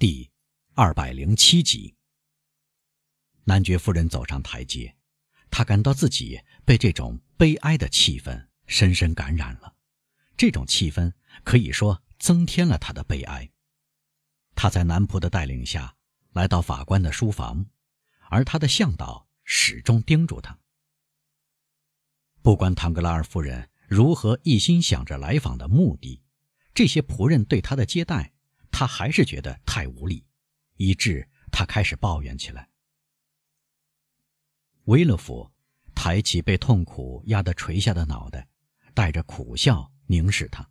第二百零七集。男爵夫人走上台阶，她感到自己被这种悲哀的气氛深深感染了。这种气氛可以说增添了她的悲哀。她在男仆的带领下来到法官的书房，而他的向导始终叮嘱他：不管唐格拉尔夫人如何一心想着来访的目的，这些仆人对他的接待。他还是觉得太无力，以致他开始抱怨起来。威勒夫抬起被痛苦压得垂下的脑袋，带着苦笑凝视他，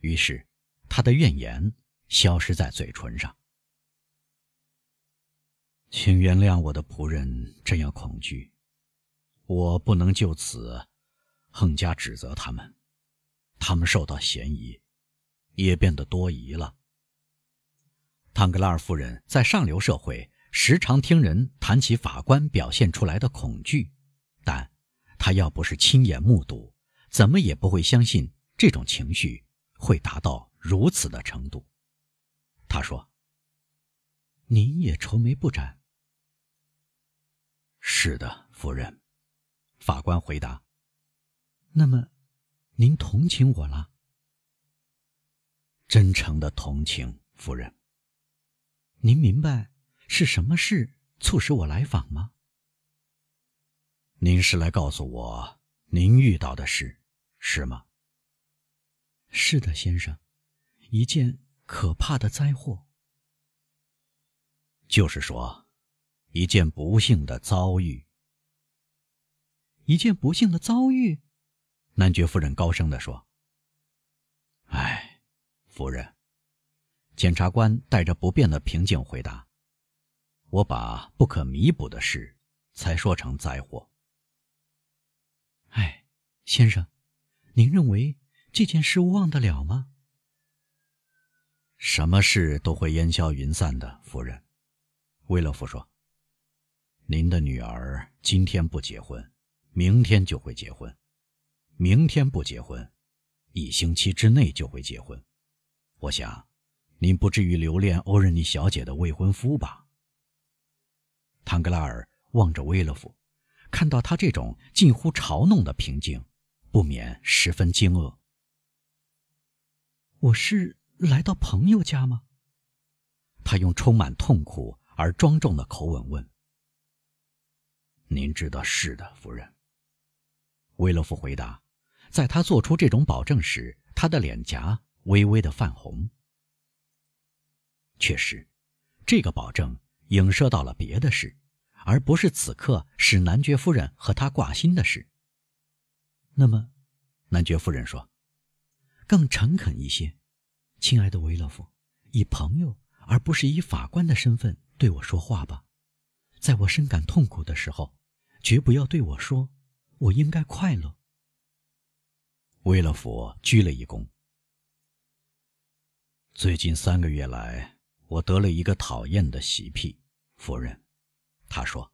于是他的怨言消失在嘴唇上。请原谅我的仆人这样恐惧，我不能就此横加指责他们，他们受到嫌疑，也变得多疑了。唐格拉尔夫人在上流社会时常听人谈起法官表现出来的恐惧，但她要不是亲眼目睹，怎么也不会相信这种情绪会达到如此的程度。她说：“您也愁眉不展。”“是的，夫人。”法官回答。“那么，您同情我了？”“真诚的同情，夫人。”您明白是什么事促使我来访吗？您是来告诉我您遇到的事，是吗？是的，先生，一件可怕的灾祸。就是说，一件不幸的遭遇。一件不幸的遭遇，男爵夫人高声地说：“哎，夫人。”检察官带着不变的平静回答：“我把不可弥补的事才说成灾祸。”哎，先生，您认为这件事忘得了吗？什么事都会烟消云散的，夫人。”威勒夫说：“您的女儿今天不结婚，明天就会结婚；明天不结婚，一星期之内就会结婚。我想。”您不至于留恋欧仁妮小姐的未婚夫吧？唐格拉尔望着威勒夫，看到他这种近乎嘲弄的平静，不免十分惊愕。我是来到朋友家吗？他用充满痛苦而庄重的口吻问。您知道是的，夫人。威勒夫回答。在他做出这种保证时，他的脸颊微微的泛红。确实，这个保证影射到了别的事，而不是此刻使男爵夫人和他挂心的事。那么，男爵夫人说：“更诚恳一些，亲爱的维勒夫，以朋友而不是以法官的身份对我说话吧。在我深感痛苦的时候，绝不要对我说我应该快乐。”维勒夫鞠了一躬。最近三个月来。我得了一个讨厌的习癖，夫人，他说。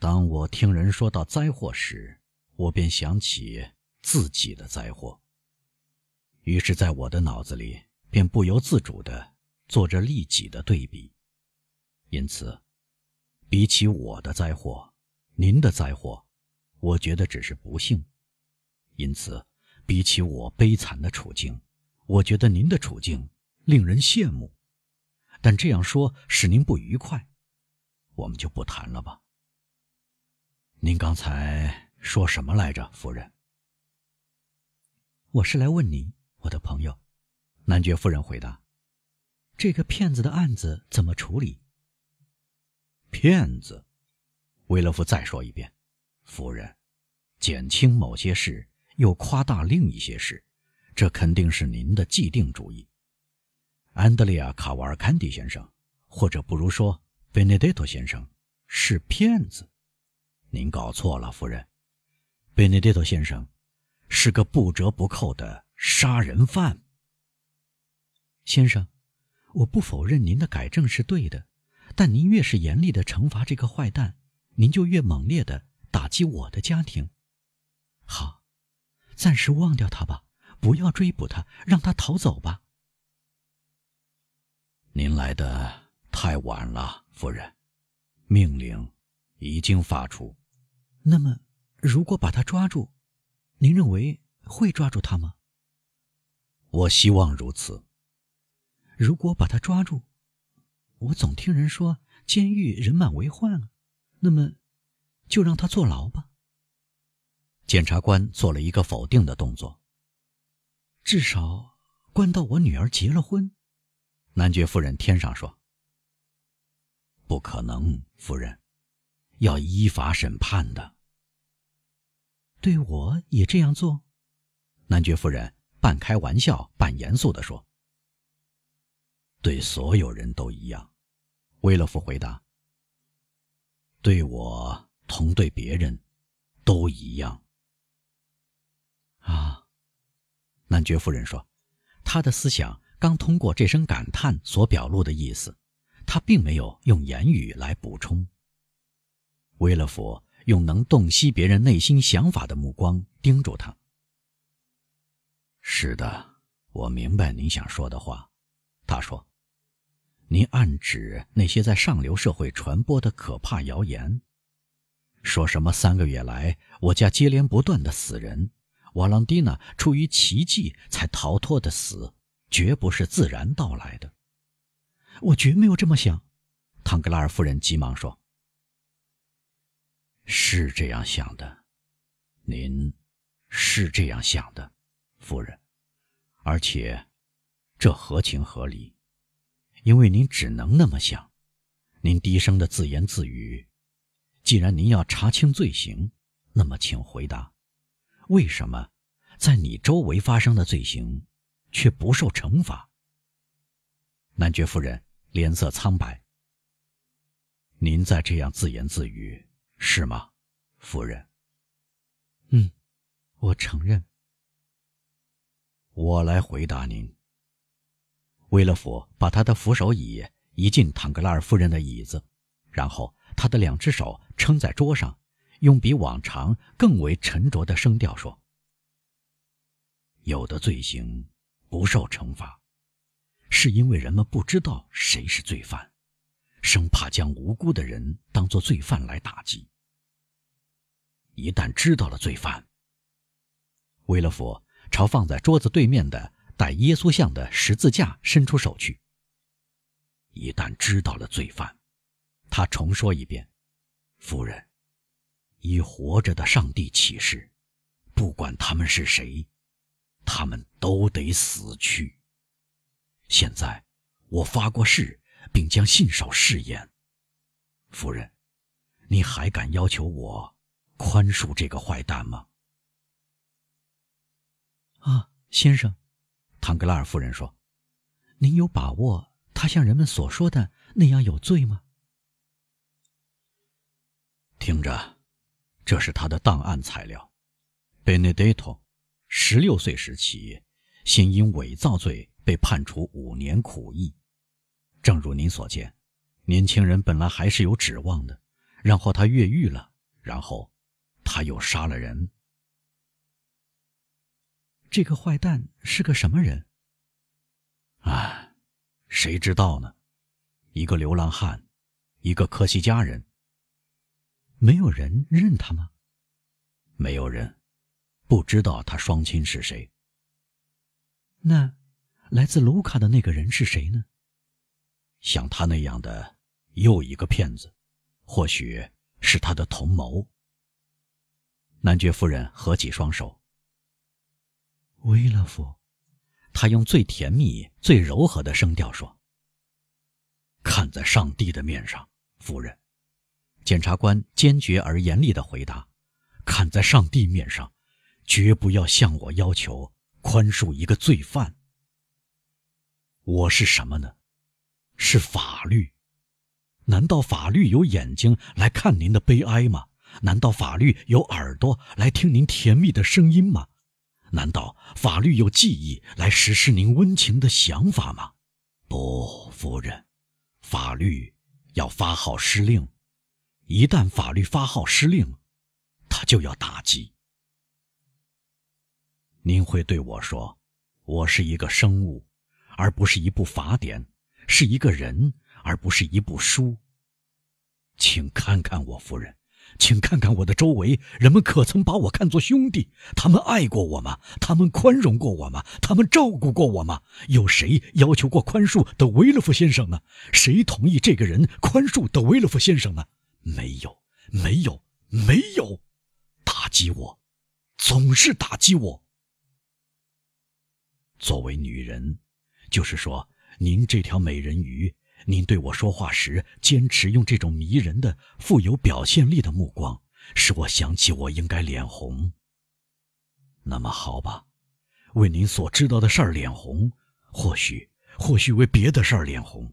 当我听人说到灾祸时，我便想起自己的灾祸。于是，在我的脑子里便不由自主地做着利己的对比。因此，比起我的灾祸，您的灾祸，我觉得只是不幸；因此，比起我悲惨的处境，我觉得您的处境令人羡慕。但这样说使您不愉快，我们就不谈了吧。您刚才说什么来着，夫人？我是来问您，我的朋友。男爵夫人回答：“这个骗子的案子怎么处理？”骗子，威勒夫再说一遍，夫人，减轻某些事，又夸大另一些事，这肯定是您的既定主意。安德利亚·卡瓦尔坎迪先生，或者不如说贝内德托先生，是骗子。您搞错了，夫人。贝内德托先生是个不折不扣的杀人犯。先生，我不否认您的改正是对的，但您越是严厉的惩罚这个坏蛋，您就越猛烈的打击我的家庭。好，暂时忘掉他吧，不要追捕他，让他逃走吧。您来的太晚了，夫人。命令已经发出。那么，如果把他抓住，您认为会抓住他吗？我希望如此。如果把他抓住，我总听人说监狱人满为患啊。那么，就让他坐牢吧。检察官做了一个否定的动作。至少关到我女儿结了婚。男爵夫人添上说：“不可能，夫人，要依法审判的。”对我也这样做。男爵夫人半开玩笑半严肃地说：“对所有人都一样。”威勒夫回答。对我同对别人，都一样。啊，男爵夫人说，他的思想刚通过这声感叹所表露的意思，他并没有用言语来补充。威勒佛用能洞悉别人内心想法的目光盯住他。是的，我明白您想说的话，他说。您暗指那些在上流社会传播的可怕谣言，说什么三个月来我家接连不断的死人，瓦朗蒂娜出于奇迹才逃脱的死，绝不是自然到来的。我绝没有这么想，唐格拉尔夫人急忙说：“是这样想的，您是这样想的，夫人，而且这合情合理。”因为您只能那么想，您低声的自言自语。既然您要查清罪行，那么请回答：为什么在你周围发生的罪行却不受惩罚？男爵夫人脸色苍白。您在这样自言自语是吗，夫人？嗯，我承认。我来回答您。威勒福把他的扶手椅移进坦格拉尔夫人的椅子，然后他的两只手撑在桌上，用比往常更为沉着的声调说：“有的罪行不受惩罚，是因为人们不知道谁是罪犯，生怕将无辜的人当作罪犯来打击。一旦知道了罪犯，威勒福朝放在桌子对面的。”带耶稣像的十字架伸出手去。一旦知道了罪犯，他重说一遍：“夫人，以活着的上帝起誓，不管他们是谁，他们都得死去。现在我发过誓，并将信守誓言。夫人，你还敢要求我宽恕这个坏蛋吗？”啊，先生。唐格拉尔夫人说：“您有把握他像人们所说的那样有罪吗？”听着，这是他的档案材料。贝内德托，十六岁时起，先因伪造罪被判处五年苦役。正如您所见，年轻人本来还是有指望的。然后他越狱了，然后他又杀了人。这个坏蛋是个什么人？啊，谁知道呢？一个流浪汉，一个科西嘉人。没有人认他吗？没有人，不知道他双亲是谁。那来自卢卡的那个人是谁呢？像他那样的又一个骗子，或许是他的同谋。男爵夫人合起双手。威勒夫，他用最甜蜜、最柔和的声调说：“看在上帝的面上，夫人。”检察官坚决而严厉的回答：“看在上帝面上，绝不要向我要求宽恕一个罪犯。我是什么呢？是法律。难道法律有眼睛来看您的悲哀吗？难道法律有耳朵来听您甜蜜的声音吗？”难道法律有记忆来实施您温情的想法吗？不，夫人，法律要发号施令。一旦法律发号施令，他就要打击。您会对我说：“我是一个生物，而不是一部法典，是一个人，而不是一部书。请看看我夫人，请看看我的周围，人们可曾把我看作兄弟？他们爱过我吗？他们宽容过我吗？他们照顾过我吗？有谁要求过宽恕的维勒夫先生呢？谁同意这个人宽恕的维勒夫先生呢？没有，没有，没有！打击我，总是打击我。作为女人，就是说，您这条美人鱼，您对我说话时坚持用这种迷人的、富有表现力的目光，使我想起我应该脸红。那么好吧，为您所知道的事儿脸红，或许，或许为别的事儿脸红。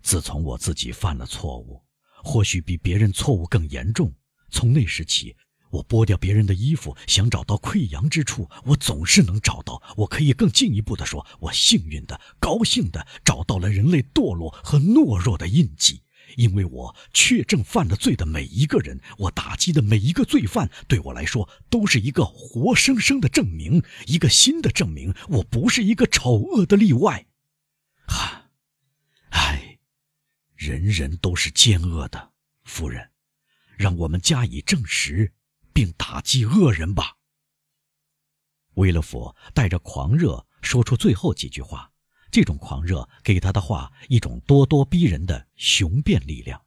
自从我自己犯了错误，或许比别人错误更严重，从那时起。我剥掉别人的衣服，想找到溃疡之处，我总是能找到。我可以更进一步的说，我幸运的、高兴的找到了人类堕落和懦弱的印记，因为我确证犯了罪的每一个人，我打击的每一个罪犯，对我来说都是一个活生生的证明，一个新的证明，我不是一个丑恶的例外。哈，唉，人人都是奸恶的，夫人，让我们加以证实。并打击恶人吧。威勒佛带着狂热说出最后几句话，这种狂热给他的话一种咄咄逼人的雄辩力量。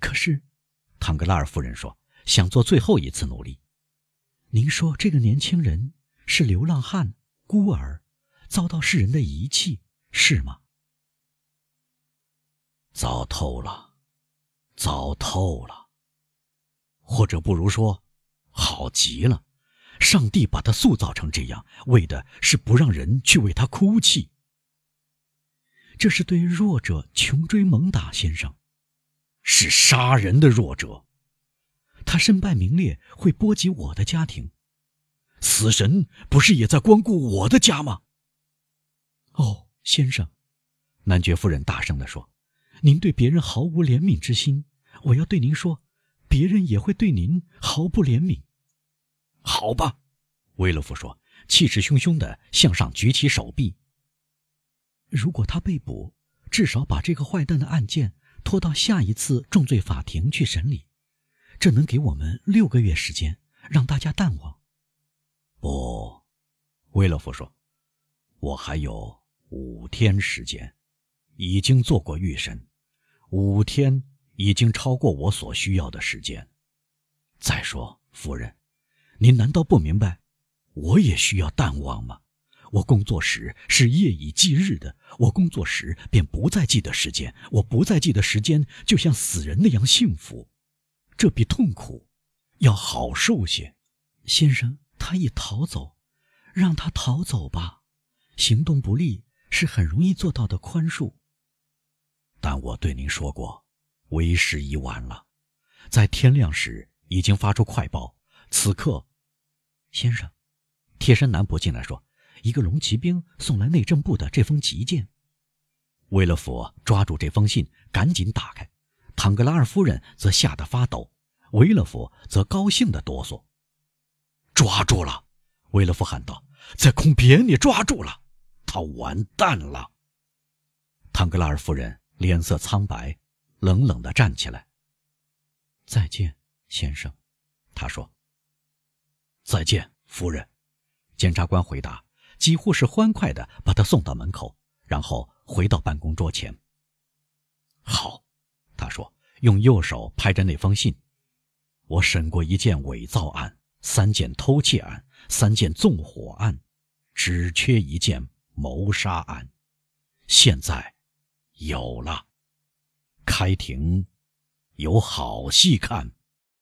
可是，唐格拉尔夫人说想做最后一次努力。您说这个年轻人是流浪汉、孤儿，遭到世人的遗弃，是吗？糟透了，糟透了。或者不如说，好极了，上帝把他塑造成这样，为的是不让人去为他哭泣。这是对弱者穷追猛打，先生，是杀人的弱者。他身败名裂会波及我的家庭，死神不是也在光顾我的家吗？哦，先生，男爵夫人大声地说：“您对别人毫无怜悯之心，我要对您说。”别人也会对您毫不怜悯。好吧，威勒夫说，气势汹汹地向上举起手臂。如果他被捕，至少把这个坏蛋的案件拖到下一次重罪法庭去审理，这能给我们六个月时间，让大家淡忘。不，威勒夫说，我还有五天时间，已经做过预审，五天。已经超过我所需要的时间。再说，夫人，您难道不明白，我也需要淡忘吗？我工作时是夜以继日的，我工作时便不再记得时间，我不再记得时间，就像死人那样幸福，这比痛苦要好受些。先生，他已逃走，让他逃走吧。行动不利是很容易做到的宽恕。但我对您说过。为时已晚了，在天亮时已经发出快报。此刻，先生，贴身男仆进来说：“一个龙骑兵送来内政部的这封急件。”威勒佛抓住这封信，赶紧打开。唐格拉尔夫人则吓得发抖，威勒佛则高兴的哆嗦。抓住了！威勒夫喊道：“在空别，你抓住了！他完蛋了！”唐格拉尔夫人脸色苍白。冷冷的站起来。再见，先生，他说。再见，夫人。检察官回答，几乎是欢快的把他送到门口，然后回到办公桌前。好，他说，用右手拍着那封信。我审过一件伪造案，三件偷窃案，三件纵火案，只缺一件谋杀案。现在，有了。开庭，有好戏看。